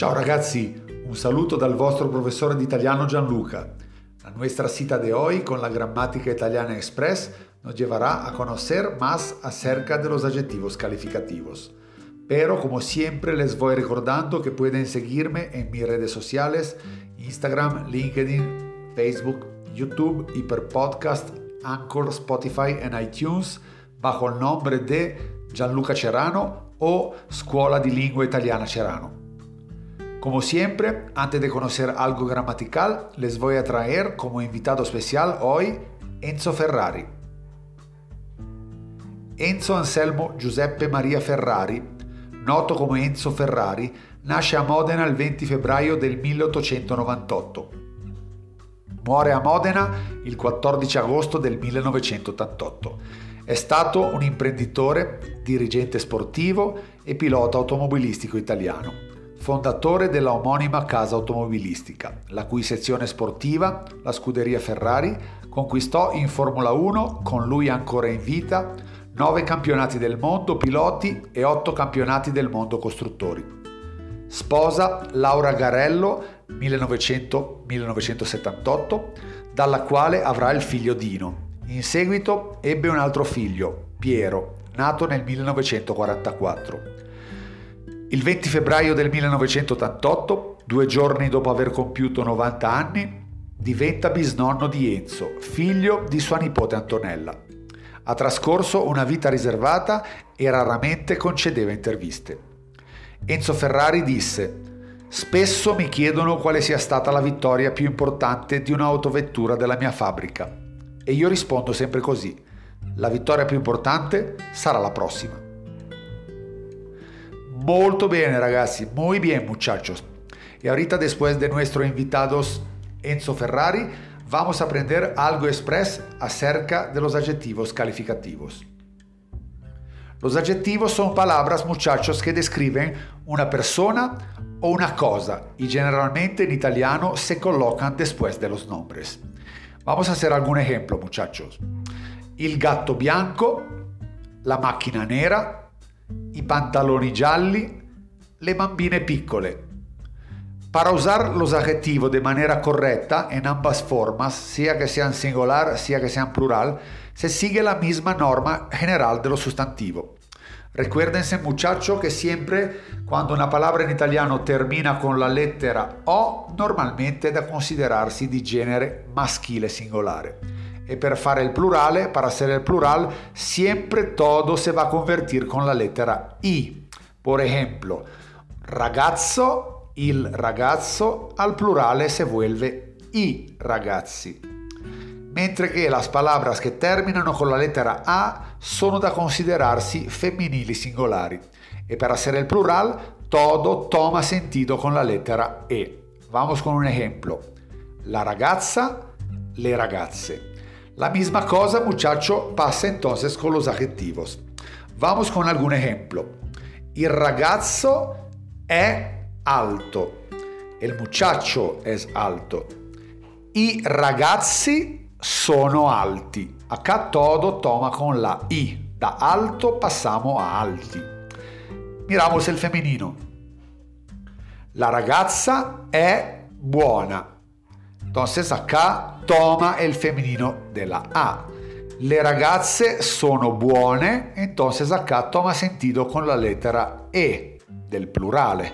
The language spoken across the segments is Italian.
Ciao ragazzi, un saluto dal vostro professore di italiano Gianluca. La nuestra cita de hoy con la gramática italiana express nos llevará a conocer más acerca de los adjetivos calificativos. Pero como siempre les voy recordando que pueden seguirme en mis redes sociales, Instagram, LinkedIn, Facebook, YouTube y per podcast Anchor, Spotify en iTunes bajo el nombre de Gianluca Cerano o Scuola di Lingua Italiana Cerano. Como siempre, antes de conocer algo gramatical, les voy a traer como invitado especial hoy Enzo Ferrari. Enzo Anselmo Giuseppe Maria Ferrari, noto come Enzo Ferrari, nasce a Modena il 20 febbraio del 1898. Muore a Modena il 14 agosto del 1988. È stato un imprenditore, dirigente sportivo e pilota automobilistico italiano fondatore della omonima casa automobilistica, la cui sezione sportiva, la scuderia Ferrari, conquistò in Formula 1, con lui ancora in vita, 9 campionati del mondo piloti e 8 campionati del mondo costruttori. Sposa Laura Garello 1900-1978, dalla quale avrà il figlio Dino. In seguito ebbe un altro figlio, Piero, nato nel 1944. Il 20 febbraio del 1988, due giorni dopo aver compiuto 90 anni, diventa bisnonno di Enzo, figlio di sua nipote Antonella. Ha trascorso una vita riservata e raramente concedeva interviste. Enzo Ferrari disse Spesso mi chiedono quale sia stata la vittoria più importante di un'autovettura della mia fabbrica e io rispondo sempre così. La vittoria più importante sarà la prossima. Molto bien, ragazzi, muy bien, muchachos. Y ahorita, después de nuestro invitado Enzo Ferrari, vamos a aprender algo express acerca de los adjetivos calificativos. Los adjetivos son palabras, muchachos, que describen una persona o una cosa y generalmente en italiano se colocan después de los nombres. Vamos a hacer algún ejemplo, muchachos. Il gatto bianco, la macchina nera, i pantaloni gialli, le bambine piccole. Para usar los adjetivos de manera correcta en ambas formas, sea que sean singular, sea que sean plural, se sigue la misma norma general de lo sustantivo. Recuérdense muchachos que siempre cuando una palabra en italiano termina con la lettera O, normalmente è da considerarsi di genere maschile singolare. Y para fare el plural, para hacer el plural, siempre todo se va a convertir con la lettera I. Por ejemplo, ragazzo, il ragazzo, al plurale se vuelve i ragazzi. Mentre che las palabras che terminano con la lettera A sono da considerarsi femminili singolari. E per essere il plural, todo toma sentido con la lettera E. Vamos con un ejemplo. La ragazza, le ragazze. La misma cosa, muchacho, pasa entonces con los adjetivos. Vamos con algún ejemplo. Il ragazzo è alto. El muchacho es alto. I ragazzi sono alti. Acá todo toma con la I. Da alto pasamos a alti. Miramos el femenino. La ragazza è buona. Entonces acá toma el femenino de la A. Le ragazze sono buone, entonces acá toma sentido con la lettera E del plurale.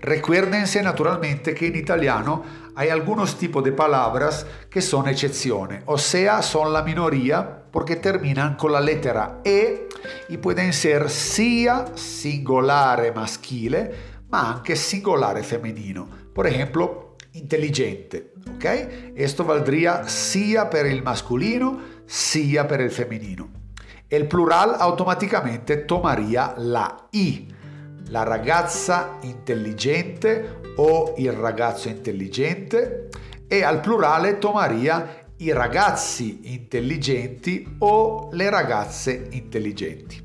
Recuérdense naturalmente que en italiano hay algunos tipos de palabras que son excepciones, o sea, son la minoría porque terminan con la lettera E y pueden ser sia singolare maschile, ma anche singolare femenino. Por ejemplo, intelligente, ¿ok? Esto valdría sia per il masculino sia per il femenino. El plural automaticamente tomaría la I. La ragazza intelligente o il ragazzo intelligente e al plurale tomaría i ragazzi intelligenti o le ragazze intelligenti.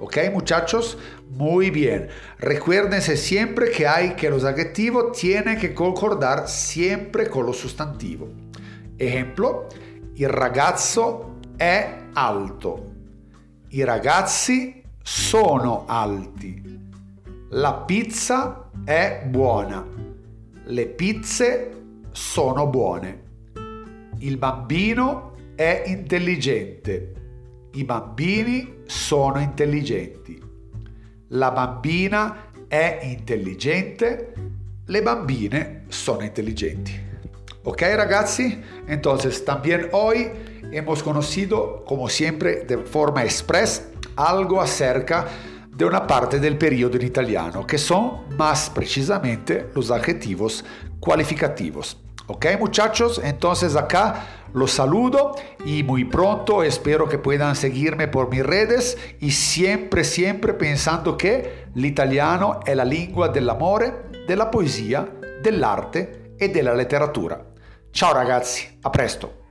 ¿Ok, muchachos? Muy bien. Recuérdense siempre que hay que los adjetivos tienen que concordar siempre con lo sustantivo. Ejemplo, il ragazzo è alto. I ragazzi sono alti. La pizza è buona. Le pizze sono buone. Il bambino è intelligente. I bambini sono intelligenti. La bambina è intelligente. Le bambine sono intelligenti. Ok ragazzi? Entonces también hoy hemos conocido, como siempre, de forma express, algo acerca de una parte del periodo en italiano, que son más precisamente los adjetivos cualificativos. Ok muchachos, entonces acá los saludo y muy pronto espero que puedan seguirme por mis redes y siempre, siempre pensando que l'italiano è la lingua dell'amore, della poesia, dell'arte e della letteratura. Ciao ragazzi, a presto!